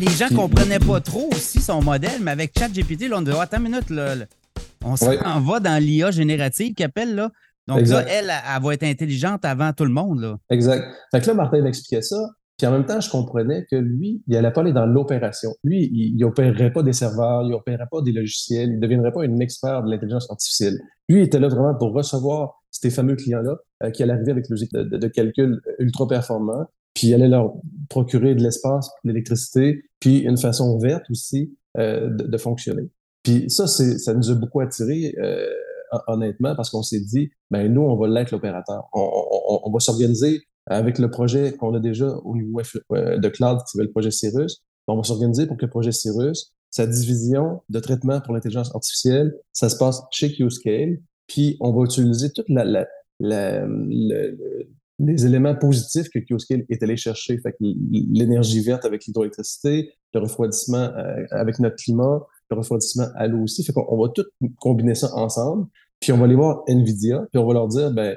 les gens ne comprenaient pas trop aussi son modèle, mais avec ChatGPT, là, on dit oh, Attends une minute, là, on s'en va dans l'IA générative qui appelle là. Donc là, elle, elle, va être intelligente avant tout le monde. Là. Exact. Fait que là, Martin m'expliquait ça. Puis en même temps, je comprenais que lui, il n'allait pas aller dans l'opération. Lui, il n'opérerait pas des serveurs, il n'opérerait pas des logiciels, il ne deviendrait pas un expert de l'intelligence artificielle. Lui, il était là vraiment pour recevoir ces fameux clients-là euh, qui allaient arriver avec logique de, de, calcul ultra performant, puis il allait leur procurer de l'espace, de l'électricité, puis une façon verte aussi euh, de, de, fonctionner. Puis ça, ça nous a beaucoup attiré, euh, honnêtement, parce qu'on s'est dit, ben nous, on va l'être l'opérateur. On, on, on, va s'organiser avec le projet qu'on a déjà au niveau euh, de cloud qui s'appelle le projet Cirrus, on va s'organiser pour que le projet Cirrus, sa division de traitement pour l'intelligence artificielle, ça se passe chez QScale, puis on va utiliser toute la, la, la, les éléments positifs que QScale est allé chercher, fait l'énergie verte avec l'hydroélectricité, le refroidissement euh, avec notre climat, le refroidissement à l'eau aussi, fait qu'on va tout combiner ça ensemble, puis on va aller voir Nvidia, puis on va leur dire, ben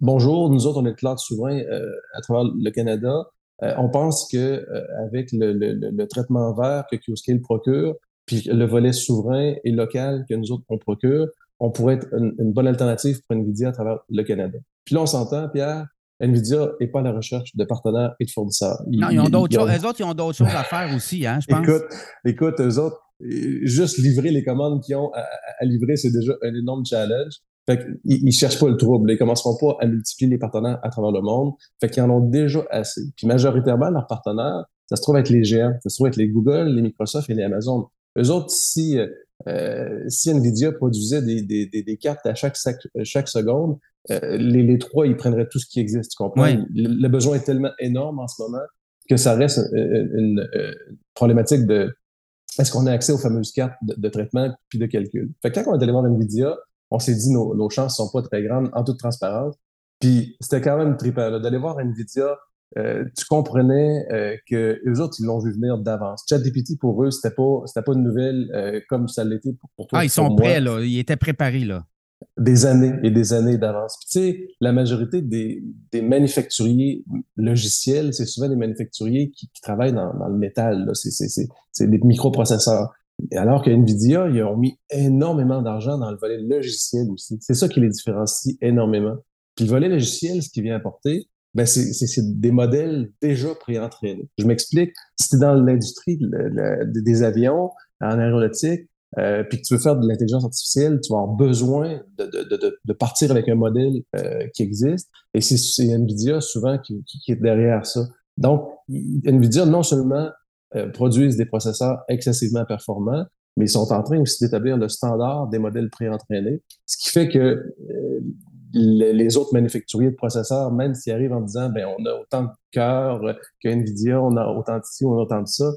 Bonjour, nous autres, on est le cloud souverain euh, à travers le Canada. Euh, on pense que euh, avec le, le, le, traitement vert que QScale procure, puis le volet souverain et local que nous autres on procure, on pourrait être une, bonne alternative pour Nvidia à travers le Canada. Puis là, on s'entend, Pierre, Nvidia n'est pas à la recherche de partenaires et de fournisseurs. non, ils ont d'autres choses. Eux autres, ils ont d'autres choses à faire aussi, hein, je pense. Écoute, écoute, eux autres, juste livrer les commandes qu'ils ont à, à livrer, c'est déjà un énorme challenge. Fait qu'ils ils cherchent pas le trouble. Ils commenceront pas à multiplier les partenaires à travers le monde. Fait qu'ils en ont déjà assez. Puis majoritairement, leurs partenaires, ça se trouve avec les géants. Ça se trouve avec les Google, les Microsoft et les Amazon. Eux autres, si, euh, si Nvidia produisait des, des, des, cartes à chaque, chaque seconde, euh, les, les trois, ils prendraient tout ce qui existe. Tu comprends? Le, besoin est tellement énorme en ce moment que ça reste une, une, problématique de est-ce qu'on a accès aux fameuses cartes de, de, traitement puis de calcul? Fait que quand on est allé voir Nvidia, on s'est dit nos, nos chances sont pas très grandes en toute transparence. Puis c'était quand même trippant d'aller voir Nvidia. Euh, tu comprenais euh, que eux autres ils l'ont vu venir d'avance. ChatGPT pour eux c'était pas c'était pas une nouvelle euh, comme ça l'était pour, toi. Ah ils sont prêts là, ils étaient préparés là. Des années et des années d'avance. Tu sais la majorité des, des manufacturiers logiciels c'est souvent des manufacturiers qui, qui travaillent dans, dans, le métal. C'est des microprocesseurs. Alors que Nvidia, ils ont mis énormément d'argent dans le volet logiciel aussi. C'est ça qui les différencie énormément. Puis le volet logiciel, ce qui vient apporter, ben c'est des modèles déjà préentraînés. Je m'explique. Si tu es dans l'industrie des avions, en aéronautique, euh, puis que tu veux faire de l'intelligence artificielle, tu vas avoir besoin de, de, de, de partir avec un modèle euh, qui existe. Et c'est NVIDIA souvent qui, qui, est derrière ça. Donc, NVIDIA, non seulement euh, produisent des processeurs excessivement performants, mais ils sont en train aussi d'établir le standard des modèles préentraînés, ce qui fait que euh, les autres manufacturiers de processeurs, même s'ils arrivent en disant ben on a autant de cœur que Nvidia, on a autant de ci, on a autant de ça,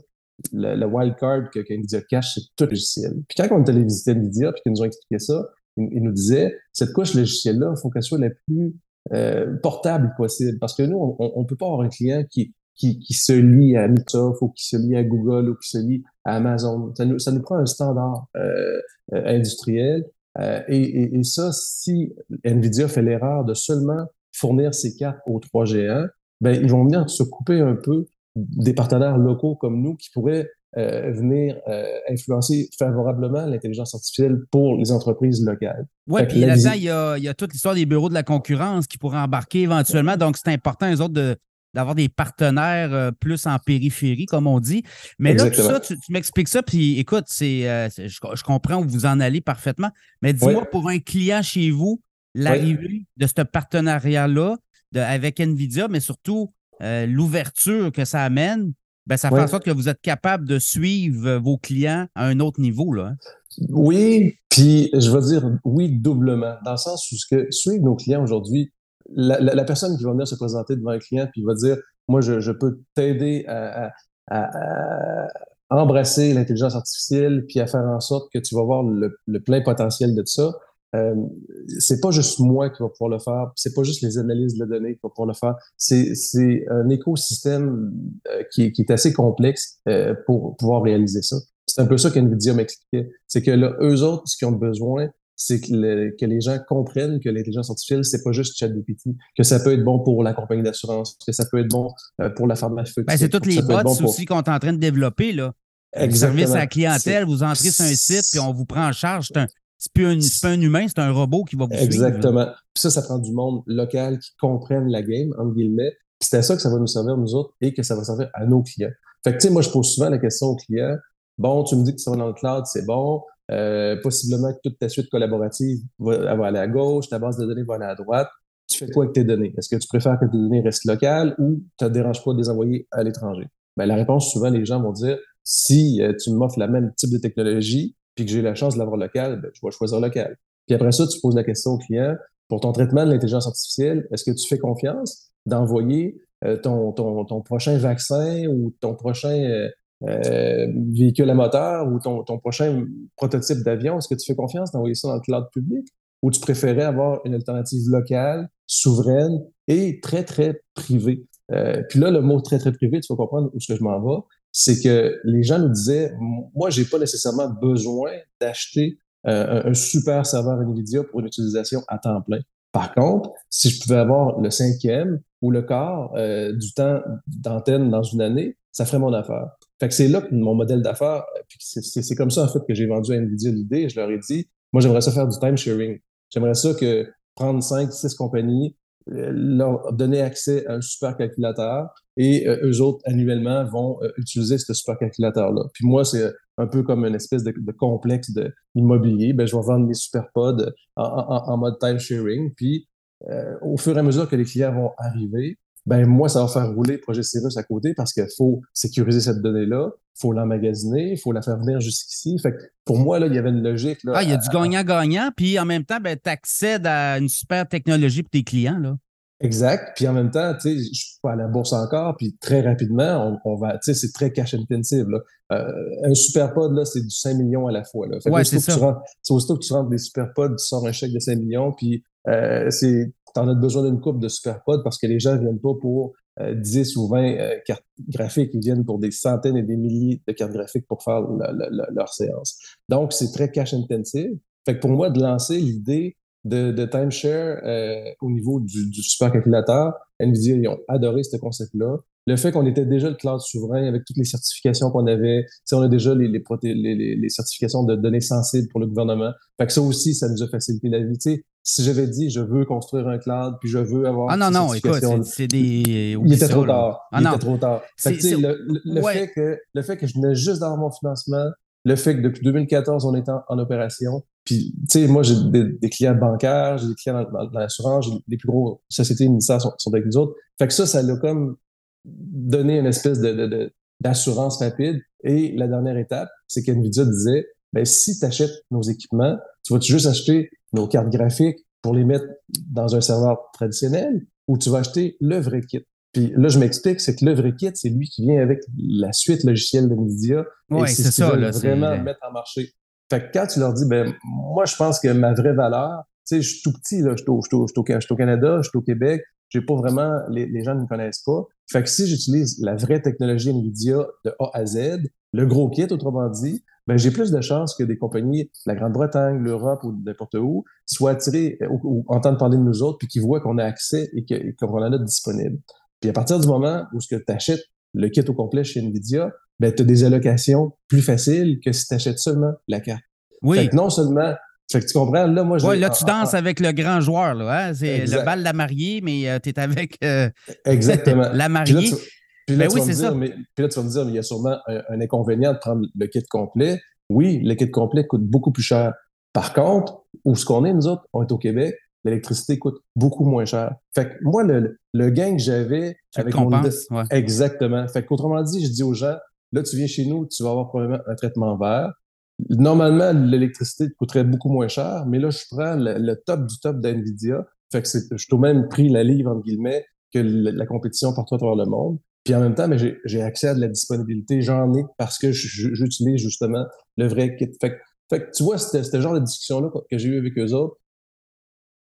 le, le wildcard que, Nvidia cache, c'est tout logiciel. Puis quand on est allé visiter Nvidia, puis qu'ils nous ont expliqué ça, ils, nous disaient cette couche logicielle-là, il faut qu'elle soit la plus euh, portable possible. Parce que nous, on ne peut pas avoir un client qui, qui, se lie à Microsoft ou qui se lie à Google ou qui se lie à Amazon. Ça nous, ça nous prend un standard euh, euh industriel. Euh, et, et, ça, si Nvidia fait l'erreur de seulement fournir ses cartes aux trois géants, ben, ils vont venir se couper un peu des partenaires locaux comme nous qui pourraient euh, venir euh, influencer favorablement l'intelligence artificielle pour les entreprises locales. Oui, puis là-dedans, il y a, il y a toute l'histoire des bureaux de la concurrence qui pourraient embarquer éventuellement. Donc, c'est important, les autres, de, d'avoir des partenaires euh, plus en périphérie, comme on dit. Mais là, tout ça, tu, m'expliques ça, puis écoute, c'est, je, comprends où vous en allez parfaitement. Mais dis-moi, pour un client chez vous, l'arrivée de ce partenariat-là avec NVIDIA, mais surtout euh, l'ouverture que ça amène, ben, ça fait en sorte que vous êtes capable de suivre vos clients à un autre niveau. Là. Hein. Oui, puis je veux dire oui doublement, dans le sens où ce que suivre nos clients aujourd'hui, la, personne qui va venir se présenter devant un client puis va dire moi je, peux t'aider à, embrasser l'intelligence artificielle puis à faire en sorte que tu vas voir le, plein potentiel de ça. Euh, c'est pas juste moi qui va pouvoir le faire, c'est pas juste les analyses de données qui vont pouvoir le faire, c'est, c'est un écosystème euh, qui, qui, est assez complexe euh, pour pouvoir réaliser ça. C'est un peu ça qu'NVIDIA m'expliquait. C'est que là, eux autres, ce qu'ils ont besoin, c'est que, que, les gens comprennent que l'intelligence artificielle, c'est pas juste ChatGPT, que ça peut être bon pour la compagnie d'assurance, que ça peut être bon euh, pour la pharmaceutique. Ben, c'est toutes les bots aussi qu'on est en train de développer, là. Exactement. Service à la clientèle, vous entrez sur un site, puis on vous prend en charge. C'est un, c'est plus un, pas un humain, c'est un robot qui va vous Exactement. Puis ça, ça prend du monde local qui comprenne la game, entre guillemets. Puis c'est à ça que ça va nous servir, nous autres, et que ça va servir à nos clients. Fait que, tu sais, moi, je pose souvent la question aux clients. Bon, tu me dis que ça va dans le cloud, c'est bon. Euh, possiblement que toute ta suite collaborative va, va, aller à gauche, ta base de données va aller à droite. Tu fais quoi avec tes données? Est-ce que tu préfères que tes données restent locales ou ça te dérange pas de les envoyer à l'étranger? Ben, la réponse, souvent, les gens vont dire, si euh, tu m'offres la même type de technologie, puis que j'ai la chance de l'avoir local, ben, je vais choisir local. Puis après ça, tu poses la question au client, pour ton traitement de l'intelligence artificielle, est-ce que tu fais confiance d'envoyer euh, ton, ton, ton, prochain vaccin ou ton prochain euh, euh, véhicule à moteur ou ton, ton prochain prototype d'avion? Est-ce que tu fais confiance d'envoyer ça dans le cloud public? Ou tu préférais avoir une alternative locale, souveraine et très, très privée? Puis là, le mot très, très privé, tu vas comprendre où ce que je m'en vais c'est que les gens nous disaient, moi, j'ai pas nécessairement besoin d'acheter euh, un, super serveur NVIDIA pour une utilisation à temps plein. Par contre, si je pouvais avoir le cinquième ou le quart euh, du temps d'antenne dans une année, ça ferait mon affaire. Fait que c'est là que mon modèle d'affaires, c'est comme ça en fait que j'ai vendu à NVIDIA l'idée. Je leur ai dit, moi j'aimerais ça faire du time sharing. J'aimerais ça que prendre cinq, six compagnies, euh, leur donner accès à un supercalculateur et euh, eux autres, annuellement, vont euh, utiliser ce supercalculateur-là. Puis moi, c'est un peu comme une espèce de, complexe de immobilier. Ben, je vais vendre mes superpods en, en, mode time sharing. Puis au fur et à mesure que les clients vont arriver, ben moi, ça va faire rouler Projet Cirrus à côté parce qu'il faut sécuriser cette donnée-là, il faut l'emmagasiner, il faut la faire venir jusqu'ici. Fait que pour moi, là, il y avait une logique. Là, ah, il y a du gagnant-gagnant, puis en même temps, ben, tu accèdes à une super technologie pour tes clients. Là. Exact. Puis en même temps, tu sais, je suis pas à la bourse encore, puis très rapidement, on, va, tu sais, c'est très cash intensive. Là. Euh, un super pod, là, c'est du 5 millions à la fois. Là. ouais, c'est ça. C'est aussitôt que tu rentres des super pods, tu sors un chèque de 5 millions, puis euh, c'est, t'en as besoin d'une coupe de super pods parce que les gens viennent pas pour 10 euh, ou 20 euh, cartes graphiques, ils viennent pour des centaines et des milliers de cartes graphiques pour faire leur séance. Donc, c'est très cash intensive. Fait que pour moi, de lancer l'idée de, de timeshare euh, au niveau du, du supercalculateur. NVIDIA, ils ont adoré ce concept-là. Le fait qu'on était déjà le cloud souverain avec toutes les certifications qu'on avait, on a déjà les, les, les, les, certifications de données sensibles pour le gouvernement. Fait que ça aussi, ça nous a facilité la vie. sais, si j'avais dit je veux construire un cloud puis je veux avoir ah non non écoute c'est des il était trop tard ah, il était trop tard fait que, le, le fait que le fait que je venais juste d'avoir mon financement le fait que depuis 2014 on est en, en opération puis, tu sais, moi, j'ai des, clients bancaires, j'ai des clients dans, l'assurance, les plus gros sociétés ministères sont, sont, avec nous autres. Fait que ça, ça l'a comme donné une espèce de, d'assurance rapide. Et la dernière étape, c'est qu'NVIDIA disait, ben, si tu achètes nos équipements, tu vas juste acheter nos cartes graphiques pour les mettre dans un serveur traditionnel ou tu vas acheter le vrai kit? Puis là, je m'explique, c'est que le vrai kit, c'est lui qui vient avec la suite logicielle de NVIDIA. Oui, c'est ça. Là, vraiment mettre en marché. Fait que quand tu leur dis, ben, moi, je pense que ma vraie valeur, tu sais, je suis tout petit, là, je suis au, je au, Canada, je suis au Québec, j'ai pas vraiment, les, les, gens ne me connaissent pas. Fait que si j'utilise la vraie technologie NVIDIA de A à Z, le gros kit, autrement dit, ben, j'ai plus de chances que des compagnies de la Grande-Bretagne, l'Europe ou n'importe où soient attirées ou, entendent parler de nous autres puis qu'ils voient qu'on a accès et qu'on en a disponible. Puis à partir du moment où tu achètes le kit au complet chez NVIDIA, ben, tu as des allocations plus faciles que si tu achètes seulement la carte. Oui. Fait que non seulement. Fait que tu comprends, là, moi, Oui, là, tu danses avec le grand joueur, là. Hein? C'est le bal de la mariée, mais euh, tu es avec euh, Exactement. la mariée. Puis là, tu, ben oui, c'est ça. Mais, puis là, tu vas me dire, mais il y a sûrement un, inconvénient de prendre le kit complet. Oui, le kit complet coûte beaucoup plus cher. Par contre, où ce qu'on est, nous autres, on est au Québec, l'électricité coûte beaucoup moins cher. Fait que moi, le, le gain que j'avais avec mon... Ouais. Exactement. Fait qu'autrement dit, je dis aux gens, Là, tu viens chez nous, tu vas avoir probablement un traitement vert. Normalement, l'électricité te coûterait beaucoup moins cher, mais là, je prends le, top du top d'NVIDIA. Fait que je suis au même prix la livre, entre guillemets, que la, compétition partout à travers le monde. Puis en même temps, j'ai accès à de la disponibilité. J'en ai parce que j'utilise justement le vrai kit. Fait que tu vois, c'était ce genre de discussion-là que j'ai eu avec eux autres.